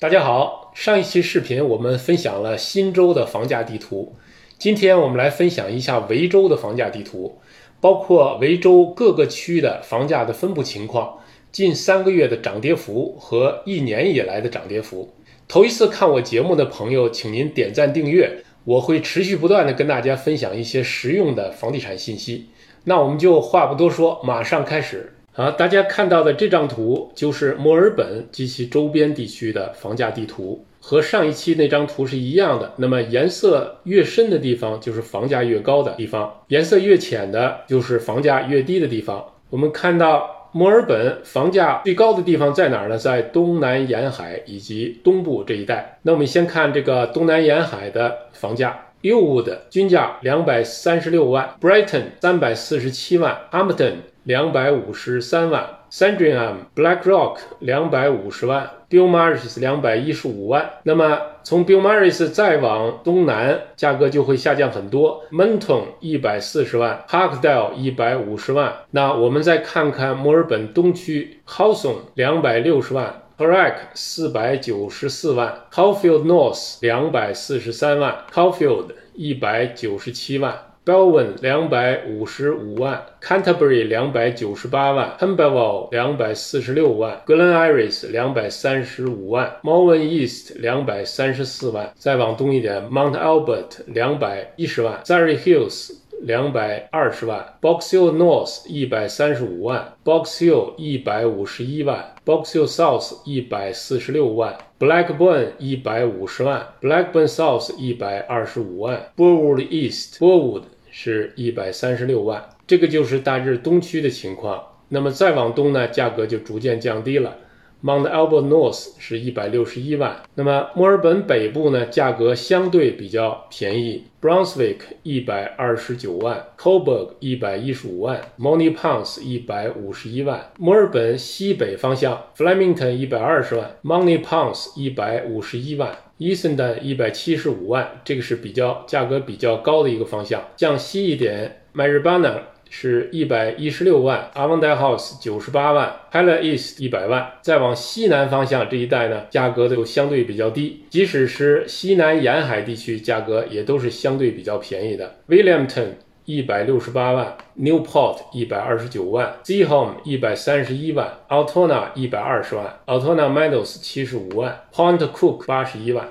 大家好，上一期视频我们分享了新州的房价地图，今天我们来分享一下维州的房价地图，包括维州各个区域的房价的分布情况，近三个月的涨跌幅和一年以来的涨跌幅。头一次看我节目的朋友，请您点赞订阅，我会持续不断的跟大家分享一些实用的房地产信息。那我们就话不多说，马上开始。好，大家看到的这张图就是墨尔本及其周边地区的房价地图，和上一期那张图是一样的。那么颜色越深的地方，就是房价越高的地方；颜色越浅的，就是房价越低的地方。我们看到墨尔本房价最高的地方在哪儿呢？在东南沿海以及东部这一带。那我们先看这个东南沿海的房价，Elwood 均价两百三十六万，Brighton 三百四十七万，Hampton。两百五十三万，Sandringham、Black Rock 两百五十万，Beaumaris 两百一十五万。那么从 Beaumaris 再往东南，价格就会下降很多。Menton 一百四十万，Parkdale 一百五十万。那我们再看看墨尔本东区，Hawthorn 两百六十万，Perak 四百九十四万，Caulfield North 两百四十三万，Caulfield 一百九十七万。Belwen 两百五十五万，Canterbury 两百九十八万 h u m b e r v a l l 两百四十六万，Glen Iris 两百三十五万 m o w e n East 两百三十四万，再往东一点，Mount Albert 两百一十万 s u r r y Hills 两百二十万，Box Hill North 一百三十五万，Box Hill 一百五十一万，Box Hill South 一百四十六万。Blackburn 一百五十万，Blackburn South 一百二十五万，Burwood East，Burwood 是一百三十六万，这个就是大致东区的情况。那么再往东呢，价格就逐渐降低了。Mount Albert North 是一百六十一万。那么墨尔本北部呢，价格相对比较便宜。Brunswick 一百二十九万，Coburg 一百一十五万，Mony Ponds 一百五十一万。墨尔本西北方向，Flemington 一百二十万，Mony Ponds 一百五十一万，Essendon 一百七十五万。这个是比较价格比较高的一个方向。向西一点，Maribana。是一百一十六万，Avondale House 九十八万 h e l l East 一百万。再往西南方向这一带呢，价格都相对比较低，即使是西南沿海地区，价格也都是相对比较便宜的。Williamton 一百六十八万，Newport 一百二十九万 z h o m e 一百三十一万，Altona 一百二十万，Altona Meadows 七十五万，Point Cook 八十一万。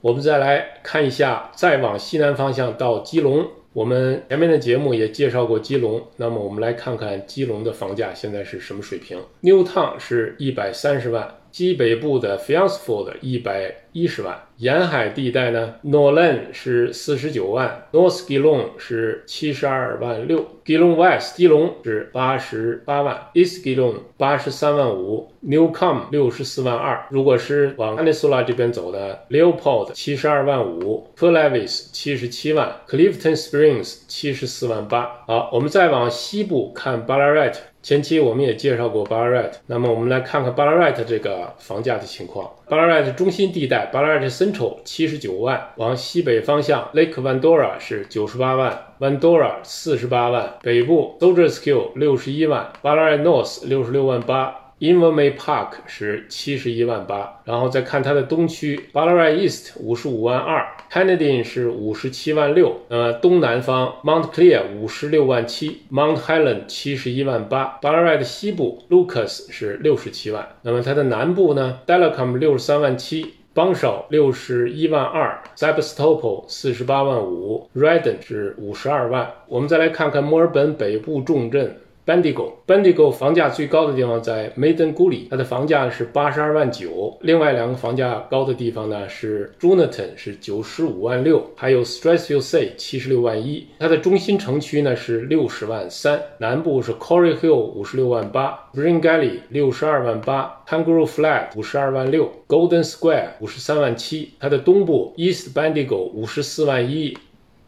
我们再来看一下，再往西南方向到基隆。我们前面的节目也介绍过基隆，那么我们来看看基隆的房价现在是什么水平。Newtown 是一百三十万。西北部的 f i a n c e f o r d 一百一十万，沿海地带呢，Nolan 是四十九万，North Geelong 是七十二万六，Geelong West 基隆是八十八万，East Geelong 八十三万五，Newcom 六十四万二。如果是往安大略这边走的，Leopold 七十二万五 p e r l e v i s 七十七万，Clifton Springs 七十四万八。好，我们再往西部看 Ballarat。前期我们也介绍过 b a r r e t 那么我们来看看 b a r r e t 这个房价的情况。b a r r e t 中心地带 b a r r e t Central 七十九万，往西北方向，Lake Vandora 是九十八万，Vandora 四十八万，北部 Soldiers Hill 六十一万 b a r r e t North 六十六万八。Invermay Park 是七十一万八，然后再看它的东区，Ballarat East 五十五万二，Kennedy 是五十七万六，呃，东南方 Mount Clear 五十六万七，Mount Helen 七十一万八，Ballarat 西部 Lucas 是六十七万，那么它的南部呢 d e l a c o m 六十三万七 b o n s h a w 六十一万二，Sebastopol 四十八万五，Redden 是五十二万。我们再来看看墨尔本北部重镇。Bendigo，Bendigo 房价最高的地方在 Maiden Gully，它的房价是八十二万九。另外两个房价高的地方呢是 j o n a t h a n 是九十五万六，还有 Strathfield C 七十六万一。它的中心城区呢是六十万三，南部是 Corey Hill 五十六万八，Bringally 六十二万八，Kangaroo Flat 五十二万六，Golden Square 五十三万七。它的东部 East Bendigo 五十四万一。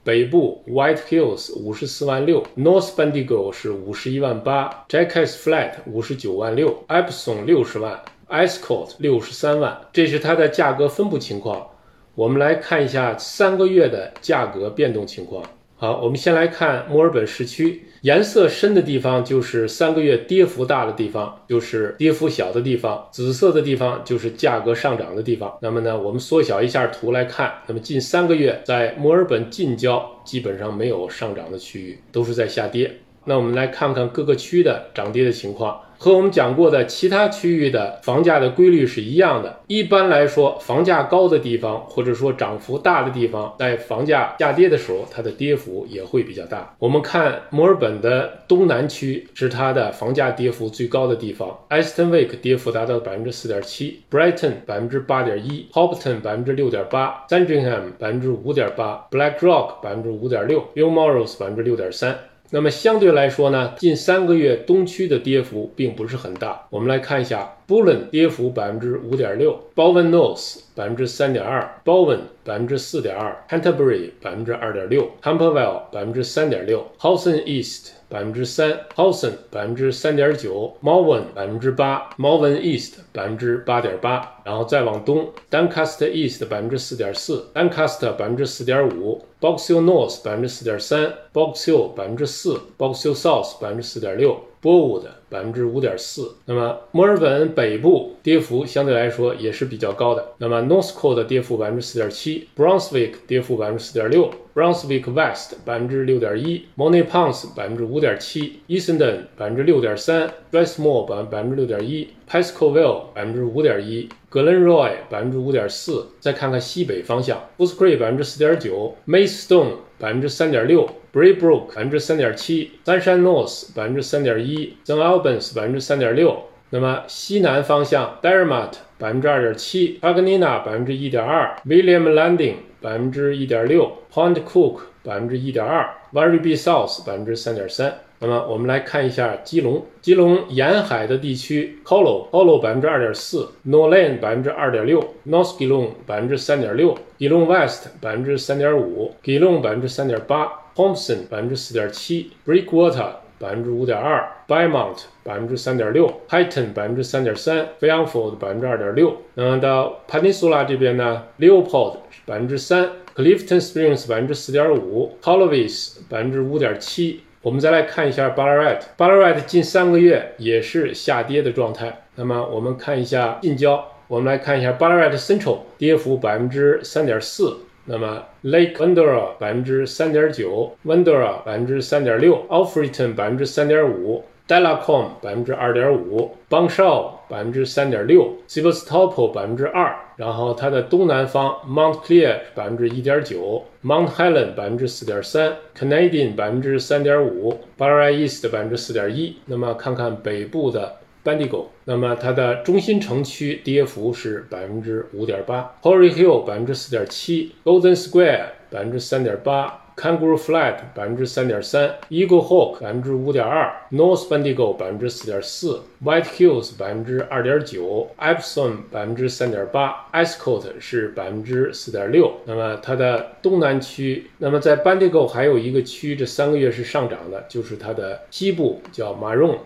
北部 White Hills 五十四万六，North Bendigo 是五十一万八，Jackass Flat 五十九万六，Epson 六十万，Escort 六十三万，这是它的价格分布情况。我们来看一下三个月的价格变动情况。好，我们先来看墨尔本市区，颜色深的地方就是三个月跌幅大的地方，就是跌幅小的地方；紫色的地方就是价格上涨的地方。那么呢，我们缩小一下图来看，那么近三个月在墨尔本近郊基本上没有上涨的区域，都是在下跌。那我们来看看各个区的涨跌的情况。和我们讲过的其他区域的房价的规律是一样的。一般来说，房价高的地方，或者说涨幅大的地方，在房价下跌的时候，它的跌幅也会比较大。我们看墨尔本的东南区是它的房价跌幅最高的地方，Aston Wake 跌幅达到百分之四点七，Brighton 百分之八点一，Hopton 百分之六点八，Sandringham 百分之五点八，Black Rock 百分之五点六 u m o r o s 百分之六点三。那么相对来说呢，近三个月东区的跌幅并不是很大。我们来看一下，Bullen 跌幅百分之五点六，Bowen North 百分之三点二，Bowen 百分之四点二，Canterbury 百分之二点六，Camperwell 百分之三点六，Houghton East 百分之三，Houghton 百分之三点九，Malvern 百分之八，Malvern East 百分之八点八，然后再往东，Doncaster East 百分之四点四，Doncaster 百分之四点五。Box Hill North 百分之四点三，Box Hill 百分之四，Box Hill South 百分之四点六，Burwood 百分之五点四。那么墨尔本北部跌幅相对来说也是比较高的。那么 Northcote 跌幅百分之四点七，Brunswick 跌幅百分之四点六，Brunswick West 百分之六点一，Mony Ponds 百分之五点七，Essendon 百分之六点三，Westmore 百百分之六点一，Pascoe 百分之五点一。，Glenroy 百分之五点四，再看看西北方向 b u s c r e 百分之四点九，Maystone 百分之三点六，Braybrook 百分之三点七，Sunshine North 百分之三点一，St Albans 百分之三点六。那么西南方向 d e r m a t 百分之二点七 a g n i n a 百分之一点二，William Landing 百分之一点六，Point Cook 百分之一点二，Very B South 百分之三点三。那么我们来看一下基隆，基隆沿海的地区，Colo，Colo 百分之二点四，Norland 百分之二点六，North Geelong 百分之三点六，Geelong West 百分之三点五，Geelong 百分之三点八，Thompson 百分之四点七，Breakwater 百分之五点二，Bymont 百分之三点六，Highton 百分之三点三 f a y a n f o r d 百分之二点六。那么到 Peninsula 这边呢，Leopold 百分之三，Clifton Springs 百分之四点五 c o l o v i s 百分之五点七。我们再来看一下 Ballarat，Ballarat 近三个月也是下跌的状态。那么我们看一下近郊，我们来看一下 Ballarat Central 跌幅百分之三点四。那么 Lake w e n d o r a 百分之三点九 w e n d o r a 百分之三点六 a l f r e t o n 百分之三点五。d e l a c o m 百分之二点五 b a n g s h a w 百分之三点六 s i v e r s t o p o 百分之二，然后它的东南方 Mount Clear 百分之一点九，Mount Helen 百分之四点三，Canadian 百分之三点五 b a r r a East 百分之四点一。那么看看北部的 Bendigo，那么它的中心城区跌幅是百分之五点八，Horry Hill 百分之四点七，Golden Square 百分之三点八。Kangaroo Flat 百分之三点三，Eagle Hawk 百分之五点二，North Bendigo 百分之四点四，White Hills 百分之二点九，Epsom 百分之三点八，Escot 是百分之四点六。那么它的东南区，那么在 Bendigo 还有一个区，这三个月是上涨的，就是它的西部叫 Maroon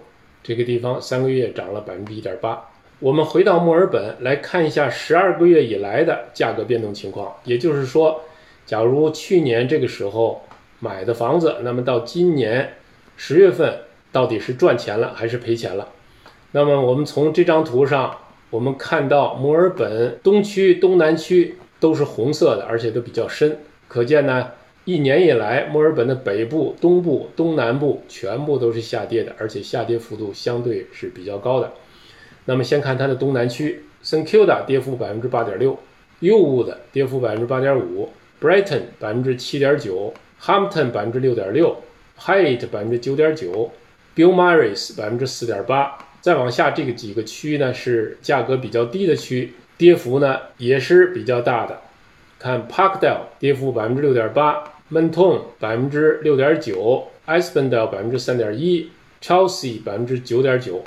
这个地方，三个月涨了百分之一点八。我们回到墨尔本来看一下十二个月以来的价格变动情况，也就是说。假如去年这个时候买的房子，那么到今年十月份到底是赚钱了还是赔钱了？那么我们从这张图上，我们看到墨尔本东区、东南区都是红色的，而且都比较深，可见呢，一年以来墨尔本的北部、东部、东南部全部都是下跌的，而且下跌幅度相对是比较高的。那么先看它的东南区，St Kilda 跌幅百分之八点六，Uwood 跌幅百分之八点五。Brighton 百分之七点九，Hampton 百分之六点六，Hyde 百分之九点九，Belmaris 百分之四点八。再往下这个几个区呢是价格比较低的区，跌幅呢也是比较大的。看 Parkdale 跌幅百分之六点八，Menton 百分之六点九 e s p e n d a l e 百分之三点一，Chelsea 百分之九点九。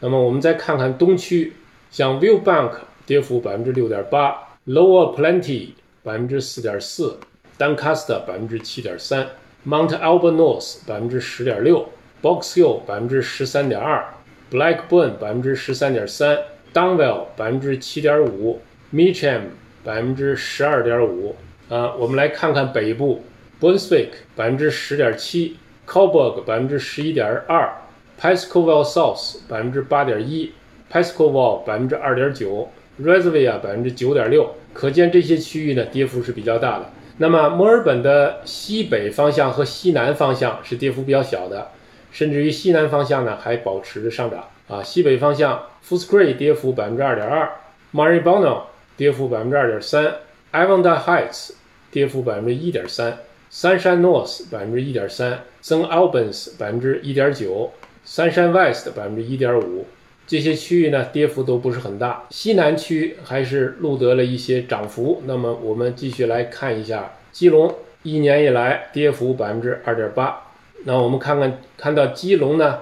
那么我们再看看东区，像 Viewbank 跌幅百分之六点八，Lower Plenty。百分之四点四，Doncaster 百分之七点三，Mount Albert North 百分之十点六，Box Hill 百分之十三点二，Blackburn 百分之十三点三，Dunwell 百分之七点五 m i c h a m 百分之十二点五。啊，我们来看看北部 Brunswick 百分之十点七，Coburg 百分之十一点二，Paiscovale South 百分之八点一，Paiscovale 百分之二点九 r e s e v i a 百分之九点六。可见这些区域呢，跌幅是比较大的。那么墨尔本的西北方向和西南方向是跌幅比较小的，甚至于西南方向呢还保持着上涨啊。西北方向 f o o t s c r a y 跌幅百分之二点二，Maribyrnong 跌幅百分之二点三，Avonda Heights 跌幅百分之一点三，Sunshine North 百分之一点三，St Albans 百分之一点九，Sunshine West 百分之一点五。这些区域呢，跌幅都不是很大。西南区还是录得了一些涨幅。那么我们继续来看一下，基隆一年以来跌幅百分之二点八。那我们看看，看到基隆呢，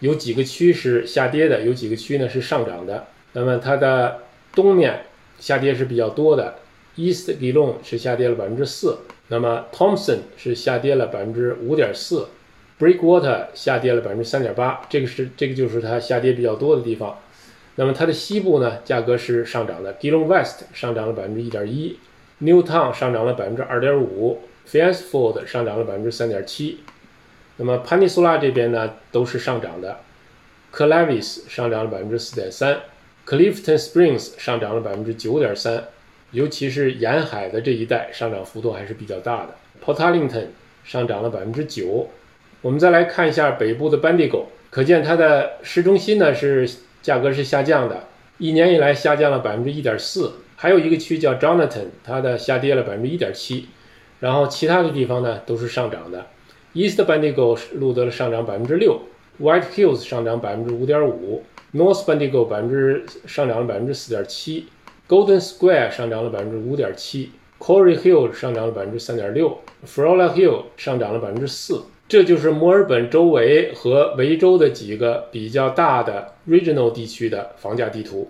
有几个区是下跌的，有几个区呢是上涨的。那么它的东面下跌是比较多的，East Geelong 是下跌了百分之四，那么 Thompson 是下跌了百分之五点四。Breakwater 下跌了百分之三点八，这个是这个就是它下跌比较多的地方。那么它的西部呢，价格是上涨的，Gillon West 上涨了百分之一点一，Newtown 上涨了百分之二点五 f i a n s f o r d 上涨了百分之三点七。那么 Peninsula 这边呢都是上涨的 c l a v i s 上涨了百分之四点三，Clifton Springs 上涨了百分之九点三，尤其是沿海的这一带上涨幅度还是比较大的。Portalington 上涨了百分之九。我们再来看一下北部的班迪狗，可见它的市中心呢是价格是下降的，一年以来下降了百分之一点四。还有一个区叫 Jonathan，它的下跌了百分之一点七，然后其他的地方呢都是上涨的。East Bendigo 录得了上涨百分之六，White Hills 上涨百分之五点五，North Bendigo 百分之上涨了百分之四点七，Golden Square 上涨了百分之五点七，Corey Hill 上涨了百分之三点六 f r o l a Hill 上涨了百分之四。这就是墨尔本周围和维州的几个比较大的 regional 地区的房价地图。